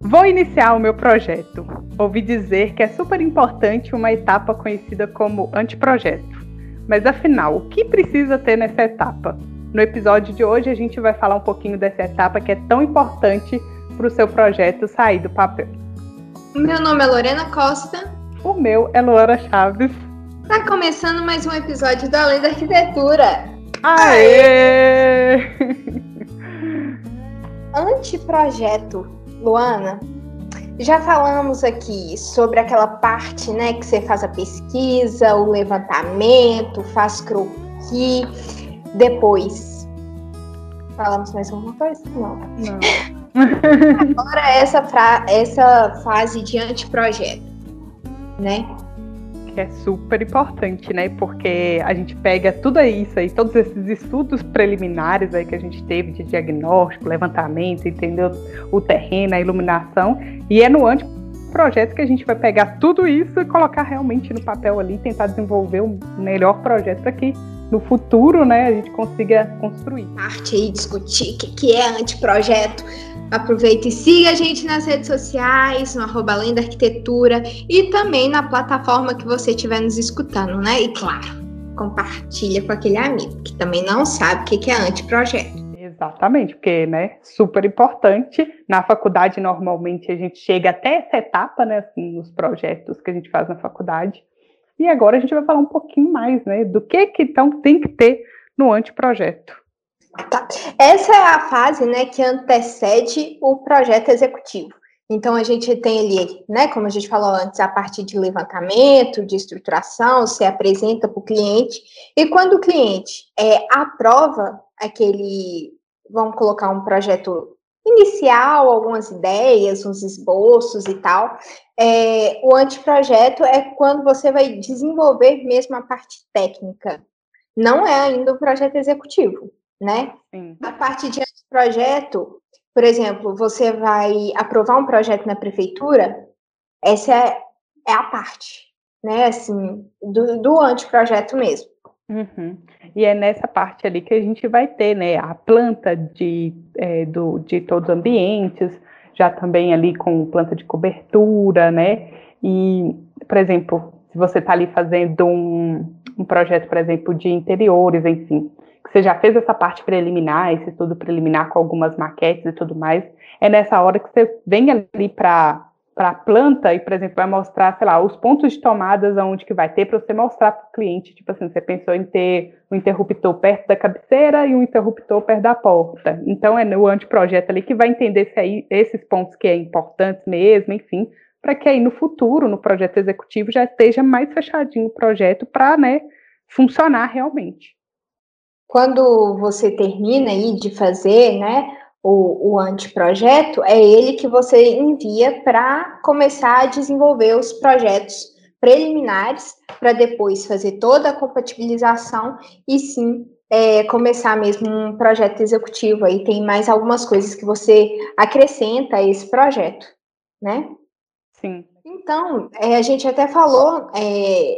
Vou iniciar o meu projeto. Ouvi dizer que é super importante uma etapa conhecida como anteprojeto. Mas afinal, o que precisa ter nessa etapa? No episódio de hoje a gente vai falar um pouquinho dessa etapa que é tão importante para o seu projeto sair do papel. Meu nome é Lorena Costa. O meu é Luana Chaves. Tá começando mais um episódio do Além da Arquitetura. Aê! Anteprojeto, Luana. Já falamos aqui sobre aquela parte, né, que você faz a pesquisa, o levantamento, faz croquis, depois. Falamos mais alguma coisa? Não. Não. Agora essa, fra essa fase de anteprojeto, né? Que é super importante, né? Porque a gente pega tudo isso aí, todos esses estudos preliminares aí que a gente teve de diagnóstico, levantamento, entendeu? O terreno, a iluminação, e é no anteprojeto que a gente vai pegar tudo isso e colocar realmente no papel ali, tentar desenvolver um melhor projeto para que no futuro, né, a gente consiga construir. Parte aí, discutir o que é anteprojeto. Aproveita e siga a gente nas redes sociais, no arroba Além da Arquitetura e também na plataforma que você estiver nos escutando, né? E claro, compartilha com aquele amigo que também não sabe o que é anteprojeto. Exatamente, porque, né, super importante. Na faculdade, normalmente, a gente chega até essa etapa, né, assim, nos projetos que a gente faz na faculdade. E agora a gente vai falar um pouquinho mais, né, do que que então tem que ter no anteprojeto. Tá. Essa é a fase, né, que antecede o projeto executivo. Então a gente tem ali, né, como a gente falou antes, a parte de levantamento, de estruturação, se apresenta para o cliente e quando o cliente é, aprova aquele, vamos colocar um projeto inicial, algumas ideias, uns esboços e tal. É, o anteprojeto é quando você vai desenvolver mesmo a parte técnica. Não é ainda o projeto executivo né? Sim. A parte de projeto, por exemplo, você vai aprovar um projeto na prefeitura, essa é, é a parte, né? Assim, do, do anteprojeto mesmo. Uhum. E é nessa parte ali que a gente vai ter, né, a planta de, é, do, de todos os ambientes, já também ali com planta de cobertura, né? E, por exemplo, se você está ali fazendo um, um projeto, por exemplo, de interiores, enfim, você já fez essa parte preliminar, esse estudo preliminar com algumas maquetes e tudo mais, é nessa hora que você vem ali para para a planta e, por exemplo, vai mostrar, sei lá, os pontos de tomadas aonde que vai ter para você mostrar para o cliente, tipo assim, você pensou em ter um interruptor perto da cabeceira e um interruptor perto da porta. Então é o anteprojeto ali que vai entender se aí esses pontos que é importantes mesmo, enfim, para que aí no futuro, no projeto executivo, já esteja mais fechadinho o projeto para, né, funcionar realmente. Quando você termina aí de fazer, né, o, o anteprojeto, é ele que você envia para começar a desenvolver os projetos preliminares, para depois fazer toda a compatibilização e sim é, começar mesmo um projeto executivo. Aí tem mais algumas coisas que você acrescenta a esse projeto, né? Sim. Então, é, a gente até falou é,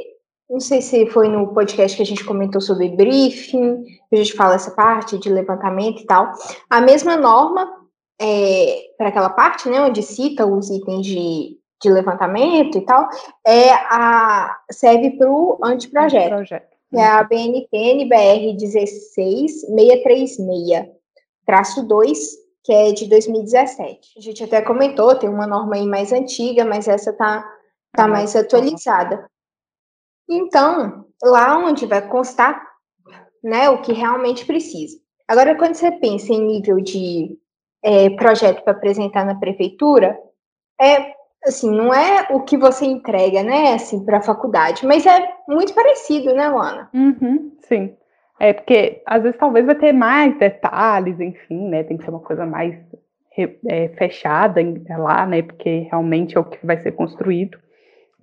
não sei se foi no podcast que a gente comentou sobre briefing, que a gente fala essa parte de levantamento e tal. A mesma norma é, para aquela parte, né, onde cita os itens de, de levantamento e tal, é a, serve para o anteprojeto. Anteprojeto. É a BNT NBR 16636, traço 2, que é de 2017. A gente até comentou, tem uma norma aí mais antiga, mas essa tá, tá mais atualizada. Então, lá onde vai constar né, o que realmente precisa. Agora, quando você pensa em nível de é, projeto para apresentar na prefeitura, é assim, não é o que você entrega, né, assim, para a faculdade, mas é muito parecido, né, Luana? Uhum, sim. É porque às vezes talvez vai ter mais detalhes, enfim, né? Tem que ser uma coisa mais é, fechada lá, né? Porque realmente é o que vai ser construído.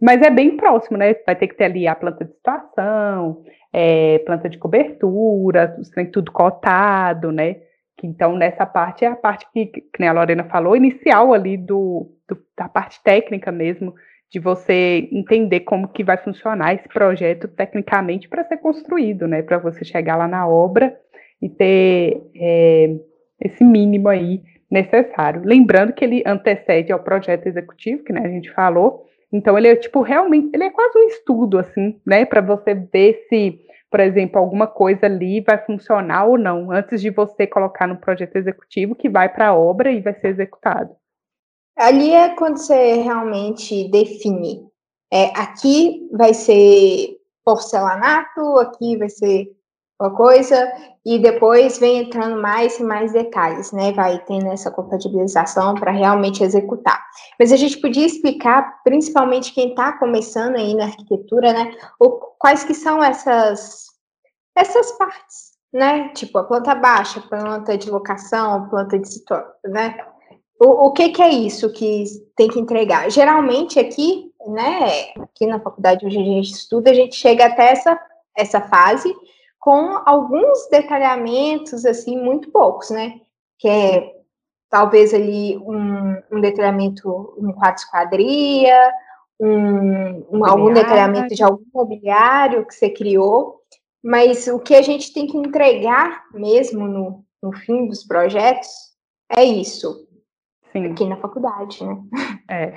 Mas é bem próximo, né? Vai ter que ter ali a planta de situação, é, planta de cobertura, tudo cotado, né? Que, então, nessa parte é a parte que, que a Lorena falou, inicial ali do, do, da parte técnica mesmo, de você entender como que vai funcionar esse projeto tecnicamente para ser construído, né? Para você chegar lá na obra e ter é, esse mínimo aí necessário. Lembrando que ele antecede ao projeto executivo, que né, a gente falou. Então ele é tipo realmente, ele é quase um estudo assim, né, para você ver se, por exemplo, alguma coisa ali vai funcionar ou não, antes de você colocar no projeto executivo que vai para a obra e vai ser executado. Ali é quando você realmente define. É, aqui vai ser porcelanato, aqui vai ser uma coisa, e depois vem entrando mais e mais detalhes, né? Vai tendo essa compatibilização para realmente executar. Mas a gente podia explicar, principalmente quem está começando aí na arquitetura, né? O, quais que são essas, essas partes, né? Tipo, a planta baixa, planta de locação, planta de situação, né? O, o que, que é isso que tem que entregar? Geralmente aqui, né, aqui na faculdade onde a gente estuda, a gente chega até essa, essa fase com alguns detalhamentos, assim, muito poucos, né? Que é talvez ali um, um detalhamento, um quadro esquadria, um, um, algum detalhamento de algum mobiliário que você criou, mas o que a gente tem que entregar mesmo no, no fim dos projetos é isso. Sim. Aqui na faculdade, né? É.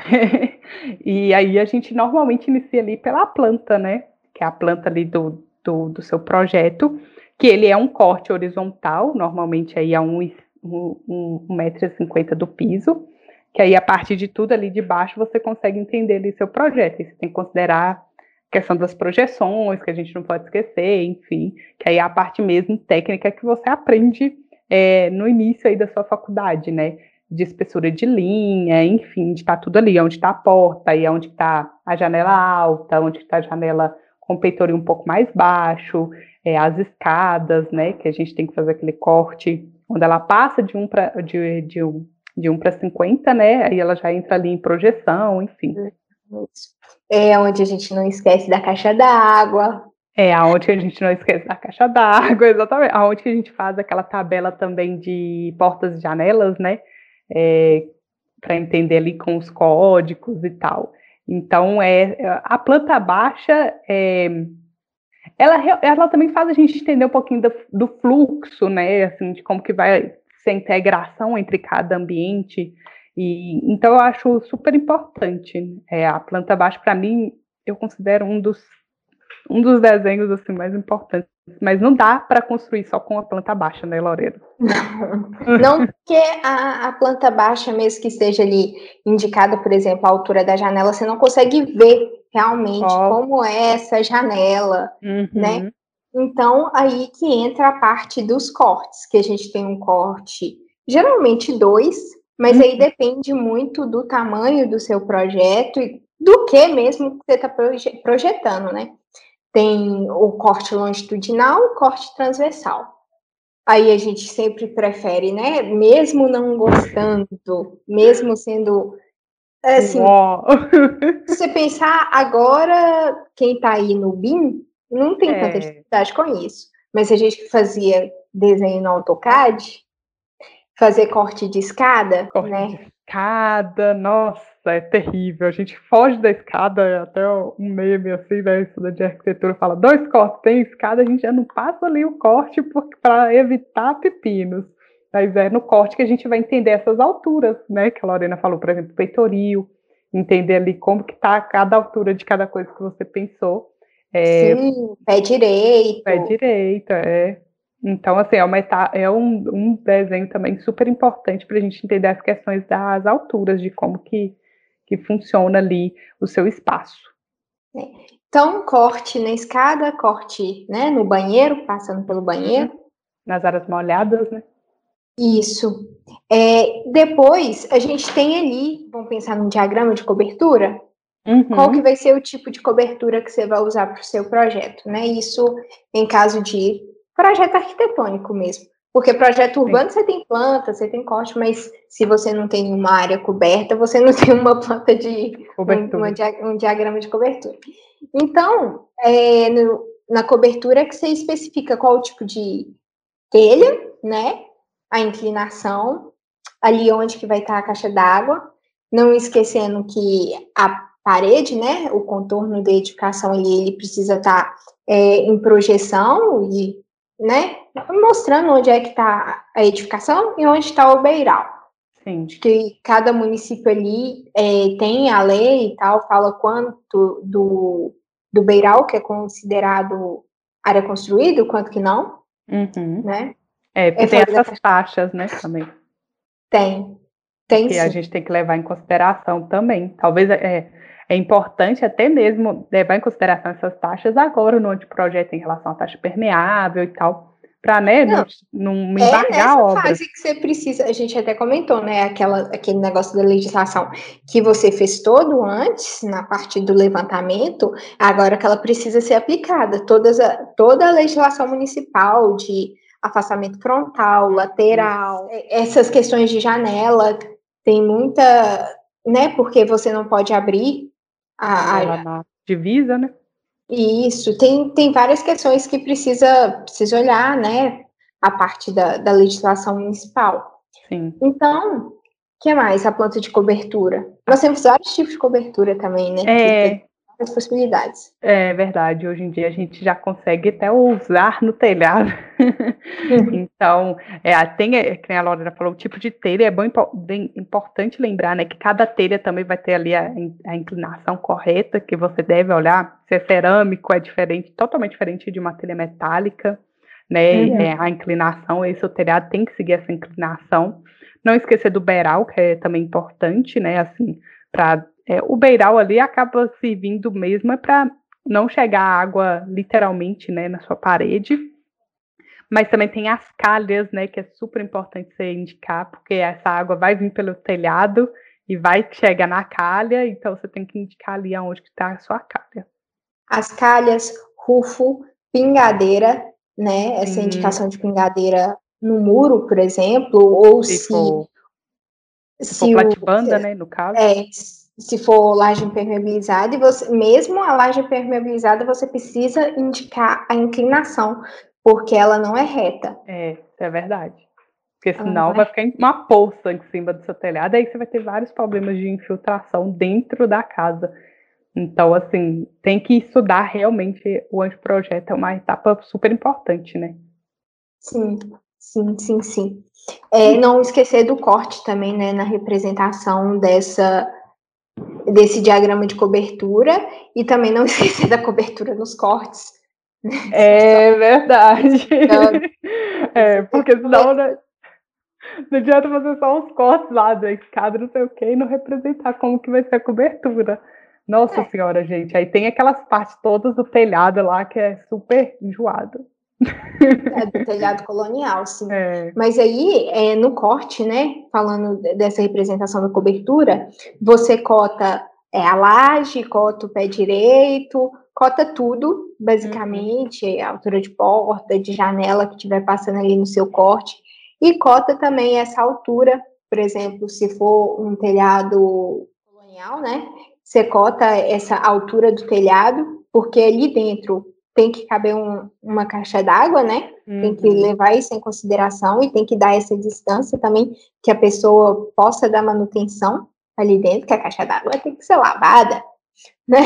e aí a gente normalmente inicia ali pela planta, né? Que é a planta ali do, do, do seu projeto, que ele é um corte horizontal, normalmente aí a um, um, um metro e cinquenta do piso, que aí a partir de tudo ali de baixo você consegue entender ali seu projeto, e você tem que considerar a questão das projeções, que a gente não pode esquecer, enfim, que aí é a parte mesmo técnica que você aprende é, no início aí da sua faculdade, né, de espessura de linha, enfim, de estar tá tudo ali, onde está a porta, e onde está a janela alta, onde está a janela com o peitoril um pouco mais baixo, é, as escadas, né, que a gente tem que fazer aquele corte, quando ela passa de 1 para de, de, um, de um para 50, né, aí ela já entra ali em projeção, enfim. É onde a gente não esquece da caixa d'água. É, aonde a gente não esquece da caixa d'água, exatamente. Aonde a gente faz aquela tabela também de portas e janelas, né, é, para entender ali com os códigos e tal. Então, é, a planta baixa, é, ela, ela também faz a gente entender um pouquinho do, do, fluxo, né, assim, de como que vai ser a integração entre cada ambiente, e então eu acho super importante, é, a planta baixa, para mim, eu considero um dos um dos desenhos assim mais importantes. Mas não dá para construir só com a planta baixa, né, Lorena? Não, porque a, a, planta baixa, mesmo que esteja ali indicada, por exemplo, a altura da janela, você não consegue ver realmente oh. como é essa janela, uhum. né? Então, aí que entra a parte dos cortes, que a gente tem um corte, geralmente dois, mas uhum. aí depende muito do tamanho do seu projeto e do que mesmo que você está projetando, né? Tem o corte longitudinal, o corte transversal. Aí a gente sempre prefere, né? Mesmo não gostando, mesmo sendo assim, se você pensar agora, quem está aí no BIM não tem é. tanta dificuldade com isso. Mas a gente que fazia desenho no AutoCAD, fazer corte de escada, corte né? De escada, nossa é terrível. A gente foge da escada, até um meme assim, né? Estuda de arquitetura fala: dois cortes, tem escada, a gente já não passa ali o corte para evitar pepinos. Mas é no corte que a gente vai entender essas alturas, né? Que a Lorena falou, por exemplo, peitoril, entender ali como que tá cada altura de cada coisa que você pensou. É, Sim, pé direito. Pé direito, é. Então, assim, é, uma é um, um desenho também super importante para a gente entender as questões das alturas, de como que que funciona ali o seu espaço. É. Então, corte na escada, corte né, no banheiro, passando pelo banheiro. Uhum. Nas áreas molhadas, né? Isso. É, depois, a gente tem ali, vamos pensar num diagrama de cobertura, uhum. qual que vai ser o tipo de cobertura que você vai usar para o seu projeto, né? Isso em caso de projeto arquitetônico mesmo. Porque projeto urbano Sim. você tem planta, você tem corte, mas se você não tem uma área coberta, você não tem uma planta de um, um, diagrama de cobertura. Então, é, no, na cobertura que você especifica qual o tipo de telha, né? A inclinação, ali onde que vai estar a caixa d'água, não esquecendo que a parede, né? O contorno da edificação ali, ele precisa estar é, em projeção e né, mostrando onde é que está a edificação e onde está o beiral. Sim. Que cada município ali é, tem a lei e tal, fala quanto do, do beiral, que é considerado área construída, quanto que não, uhum. né? É, porque é tem essas taxas, né, também. Tem, tem Que sim. a gente tem que levar em consideração também. Talvez é, é importante até mesmo levar em consideração essas taxas agora no anteprojeto em relação à taxa permeável e tal, para né, não, não, não é embargar é nessa a obra. fase que você precisa, a gente até comentou, né, aquela, aquele negócio da legislação que você fez todo antes, na parte do levantamento, agora que ela precisa ser aplicada, todas a, toda a legislação municipal de afastamento frontal, lateral, essas questões de janela, tem muita, né, porque você não pode abrir a, a divisa, né? Isso, tem, tem várias questões que precisa, precisa olhar, né, a parte da, da legislação municipal. Sim. Então, o que mais? A planta de cobertura. Nós temos vários tipos de cobertura também, né? É, as possibilidades. É verdade, hoje em dia a gente já consegue até usar no telhado. Uhum. então, é, tem, é, que a Lorena falou, o tipo de telha é bem, bem, importante lembrar, né, que cada telha também vai ter ali a, a, inclinação correta que você deve olhar. Se é cerâmico, é diferente, totalmente diferente de uma telha metálica, né, uhum. é, a inclinação, esse o telhado tem que seguir essa inclinação. Não esquecer do beiral, que é também importante, né, assim, para é, o beiral ali acaba servindo mesmo é para não chegar água literalmente né, na sua parede, mas também tem as calhas, né, que é super importante você indicar, porque essa água vai vir pelo telhado e vai chegar na calha, então você tem que indicar ali aonde está a sua calha. As calhas, rufo, pingadeira, né, essa indicação de pingadeira no muro, por exemplo, ou se... se for, se, se for platibanda, né, no caso. É, se for laje impermeabilizada, e você, mesmo a laje impermeabilizada, você precisa indicar a inclinação, porque ela não é reta. É, isso é verdade. Porque senão vai ficar uma poça em cima do seu telhado, aí você vai ter vários problemas de infiltração dentro da casa. Então, assim, tem que estudar realmente o anteprojeto, é uma etapa super importante, né? Sim, sim, sim, sim. É, não esquecer do corte também, né, na representação dessa desse diagrama de cobertura e também não esquecer da cobertura nos cortes. É verdade. Então, é, porque senão né, não adianta fazer só uns cortes lá da escada, não sei o que, e não representar como que vai ser a cobertura. Nossa é. senhora, gente. Aí tem aquelas partes todas do telhado lá que é super enjoado. É do telhado colonial, sim. É. Mas aí, é, no corte, né, falando dessa representação da cobertura, você cota é, a laje, cota o pé direito, cota tudo, basicamente, uhum. a altura de porta, de janela que estiver passando ali no seu corte, e cota também essa altura, por exemplo, se for um telhado colonial, né, você cota essa altura do telhado, porque ali dentro tem que caber um, uma caixa d'água, né? Uhum. Tem que uhum. levar isso em consideração e tem que dar essa distância também que a pessoa possa dar manutenção ali dentro, que a caixa d'água tem que ser lavada, né?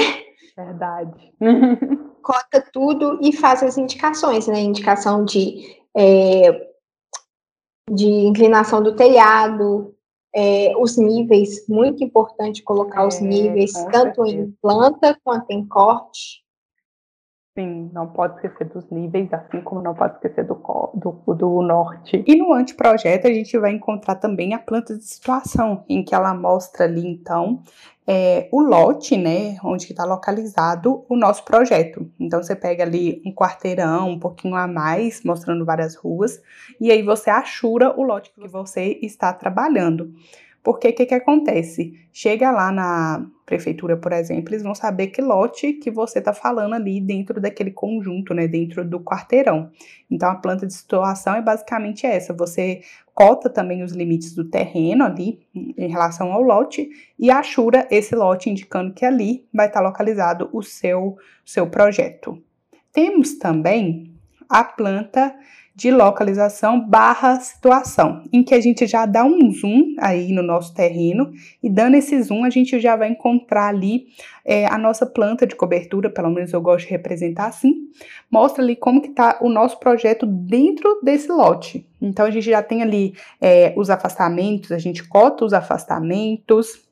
Verdade. Cota tudo e faz as indicações, né? Indicação de, é, de inclinação do telhado, é, os níveis, muito importante colocar é, os níveis, tanto em planta quanto em corte. Sim, não pode esquecer dos níveis, assim como não pode esquecer do, do, do norte. E no anteprojeto a gente vai encontrar também a planta de situação, em que ela mostra ali, então, é, o lote, né, onde está localizado o nosso projeto. Então você pega ali um quarteirão, um pouquinho a mais, mostrando várias ruas, e aí você achura o lote que você está trabalhando. Porque o que, que acontece? Chega lá na prefeitura, por exemplo, eles vão saber que lote que você está falando ali dentro daquele conjunto, né? Dentro do quarteirão. Então, a planta de situação é basicamente essa. Você cota também os limites do terreno ali em relação ao lote e achura esse lote indicando que ali vai estar localizado o seu, seu projeto. Temos também a planta de localização barra situação, em que a gente já dá um zoom aí no nosso terreno e dando esse zoom a gente já vai encontrar ali é, a nossa planta de cobertura, pelo menos eu gosto de representar assim, mostra ali como que está o nosso projeto dentro desse lote. Então a gente já tem ali é, os afastamentos, a gente cota os afastamentos,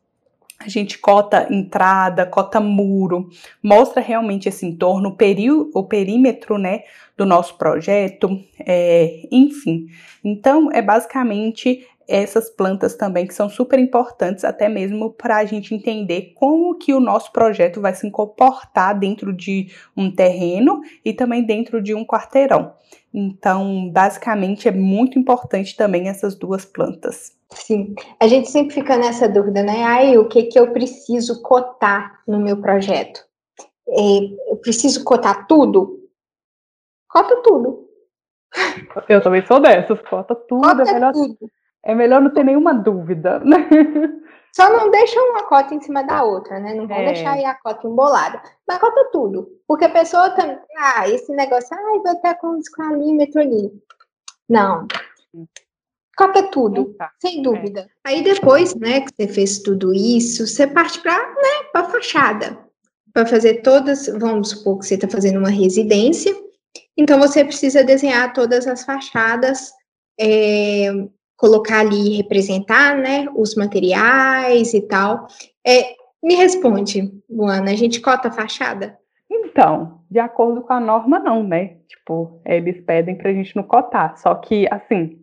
a gente cota entrada, cota muro, mostra realmente esse entorno, o, peri o perímetro, né, do nosso projeto, é, enfim. Então, é basicamente essas plantas também que são super importantes, até mesmo para a gente entender como que o nosso projeto vai se comportar dentro de um terreno e também dentro de um quarteirão. Então, basicamente, é muito importante também essas duas plantas. Sim, a gente sempre fica nessa dúvida, né? Aí, o que, que eu preciso cotar no meu projeto? É, eu preciso cotar tudo? Cota tudo. Eu também sou dessas, cota tudo. Cota é, melhor, tudo. É melhor não ter nenhuma dúvida. Só não deixa uma cota em cima da outra, né? Não vão é. deixar aí a cota embolada. Mas cota tudo. Porque a pessoa também. Ah, esse negócio, ah, vou estar com um esqualímetro ali. Não. Cota tudo, tá. sem é. dúvida. É. Aí depois, né, que você fez tudo isso, você parte para né, a fachada. Para fazer todas, vamos supor que você está fazendo uma residência, então você precisa desenhar todas as fachadas, é, colocar ali, representar, né, os materiais e tal. É, me responde, Luana, a gente cota a fachada? Então, de acordo com a norma, não, né? Tipo, eles pedem para a gente não cotar. Só que, assim,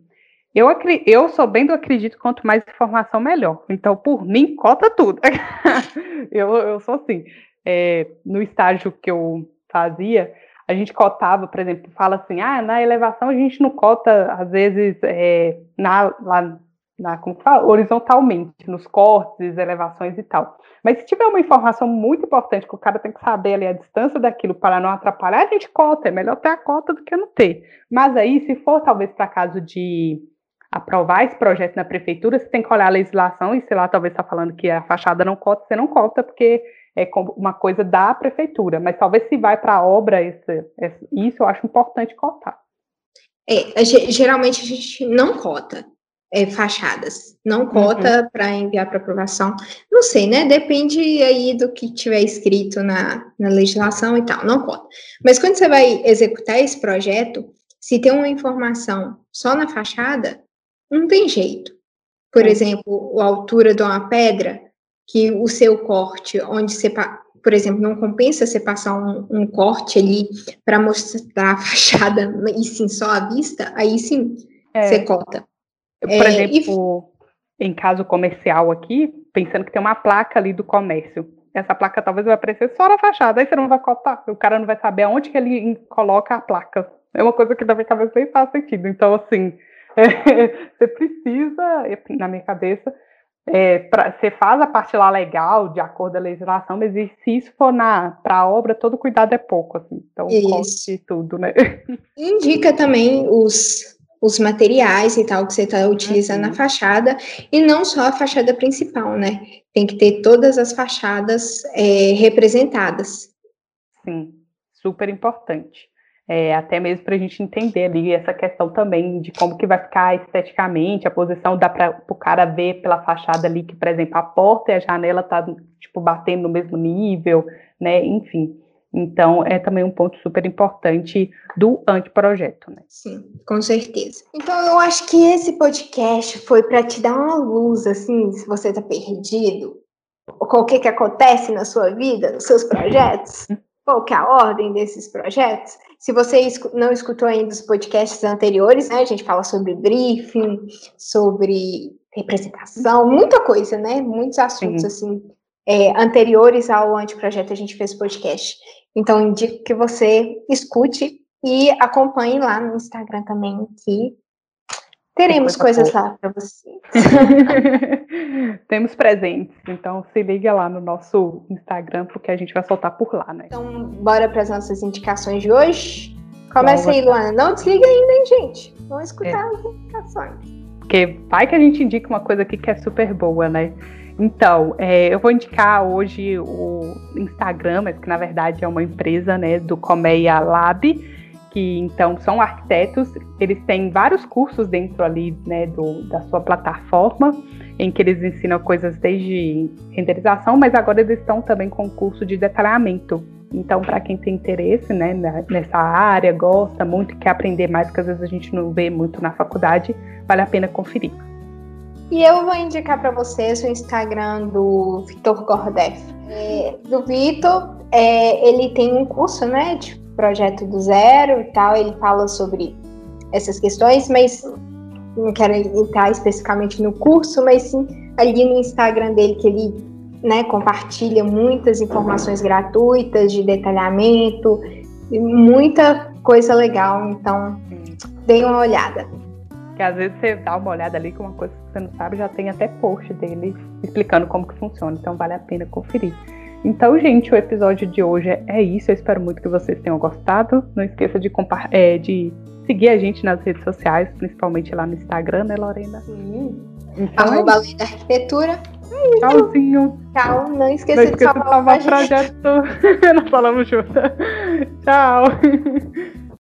eu, eu sou bem do acredito, quanto mais informação, melhor. Então, por mim, cota tudo. eu, eu sou assim. É, no estágio que eu fazia, a gente cotava, por exemplo, fala assim, ah, na elevação a gente não cota, às vezes, é, na, lá, na, como que fala? horizontalmente, nos cortes, elevações e tal. Mas se tiver uma informação muito importante que o cara tem que saber ali a distância daquilo para não atrapalhar, a gente cota. É melhor ter a cota do que não ter. Mas aí, se for talvez para caso de aprovar esse projeto na prefeitura, você tem que olhar a legislação e, sei lá, talvez está falando que a fachada não cota, você não cota, porque é uma coisa da prefeitura. Mas talvez se vai para a obra, esse, isso eu acho importante cotar. É, geralmente a gente não cota é, fachadas, não cota uhum. para enviar para aprovação. Não sei, né? Depende aí do que tiver escrito na, na legislação e tal, não cota. Mas quando você vai executar esse projeto, se tem uma informação só na fachada, não tem jeito. Por é. exemplo, a altura de uma pedra, que o seu corte, onde você, por exemplo, não compensa você passar um, um corte ali para mostrar a fachada e sim só a vista, aí sim é. você corta. Por é, exemplo, e... em caso comercial aqui, pensando que tem uma placa ali do comércio. Essa placa talvez vai aparecer só na fachada, aí você não vai cortar, o cara não vai saber aonde que ele coloca a placa. É uma coisa que da minha cabeça nem faz sentido. Então, assim, você precisa, na minha cabeça, é, pra, você faz a parte lá legal, de acordo com a legislação, mas se isso for para a obra, todo cuidado é pouco, assim, então isso. tudo, né? Indica também os, os materiais e tal que você está utilizando uhum. na fachada, e não só a fachada principal, né? Tem que ter todas as fachadas é, representadas. Sim, super importante. É, até mesmo para a gente entender ali essa questão também de como que vai ficar esteticamente, a posição dá para o cara ver pela fachada ali que, por exemplo, a porta e a janela tá tipo batendo no mesmo nível, né? Enfim. Então, é também um ponto super importante do anteprojeto, né? Sim, com certeza. Então, eu acho que esse podcast foi para te dar uma luz, assim, se você está perdido, com o que, que acontece na sua vida, nos seus projetos, qual que é a ordem desses projetos. Se você não escutou ainda os podcasts anteriores, né, a gente fala sobre briefing, sobre representação, muita coisa, né? Muitos assuntos, Sim. assim, é, anteriores ao anteprojeto a gente fez podcast. Então, indico que você escute e acompanhe lá no Instagram também, que teremos coisa coisas lá para vocês. Temos presentes, então se liga lá no nosso Instagram, porque a gente vai soltar por lá, né? Então, bora para as nossas indicações de hoje. Começa aí, Luana. Não desliga ainda, hein, gente? Vamos escutar é. as indicações. Porque vai que a gente indica uma coisa aqui que é super boa, né? Então, é, eu vou indicar hoje o Instagram, mas que na verdade é uma empresa, né, do Comeia Lab, que então são arquitetos, eles têm vários cursos dentro ali né, do, da sua plataforma, em que eles ensinam coisas desde renderização, mas agora eles estão também com curso de detalhamento. Então, para quem tem interesse né, nessa área, gosta muito, quer aprender mais, que às vezes a gente não vê muito na faculdade, vale a pena conferir. E eu vou indicar para vocês o Instagram do Vitor Gordef. É, do Vitor, é, ele tem um curso, né, de projeto do zero e tal, ele fala sobre essas questões, mas não quero entrar especificamente no curso, mas sim ali no Instagram dele que ele né, compartilha muitas informações gratuitas de detalhamento e muita coisa legal, então dê uma olhada. Que às vezes você dá uma olhada ali com uma coisa que você não sabe, já tem até post dele explicando como que funciona, então vale a pena conferir. Então, gente, o episódio de hoje é isso. Eu espero muito que vocês tenham gostado. Não esqueça de, é, de seguir a gente nas redes sociais, principalmente lá no Instagram, né, Lorena? Sim. Então, é Arroba é da Arquitetura. Tchauzinho. Tchau. Não esqueça, não esqueça de salvar, o projeto. Nós falamos junto. Tchau.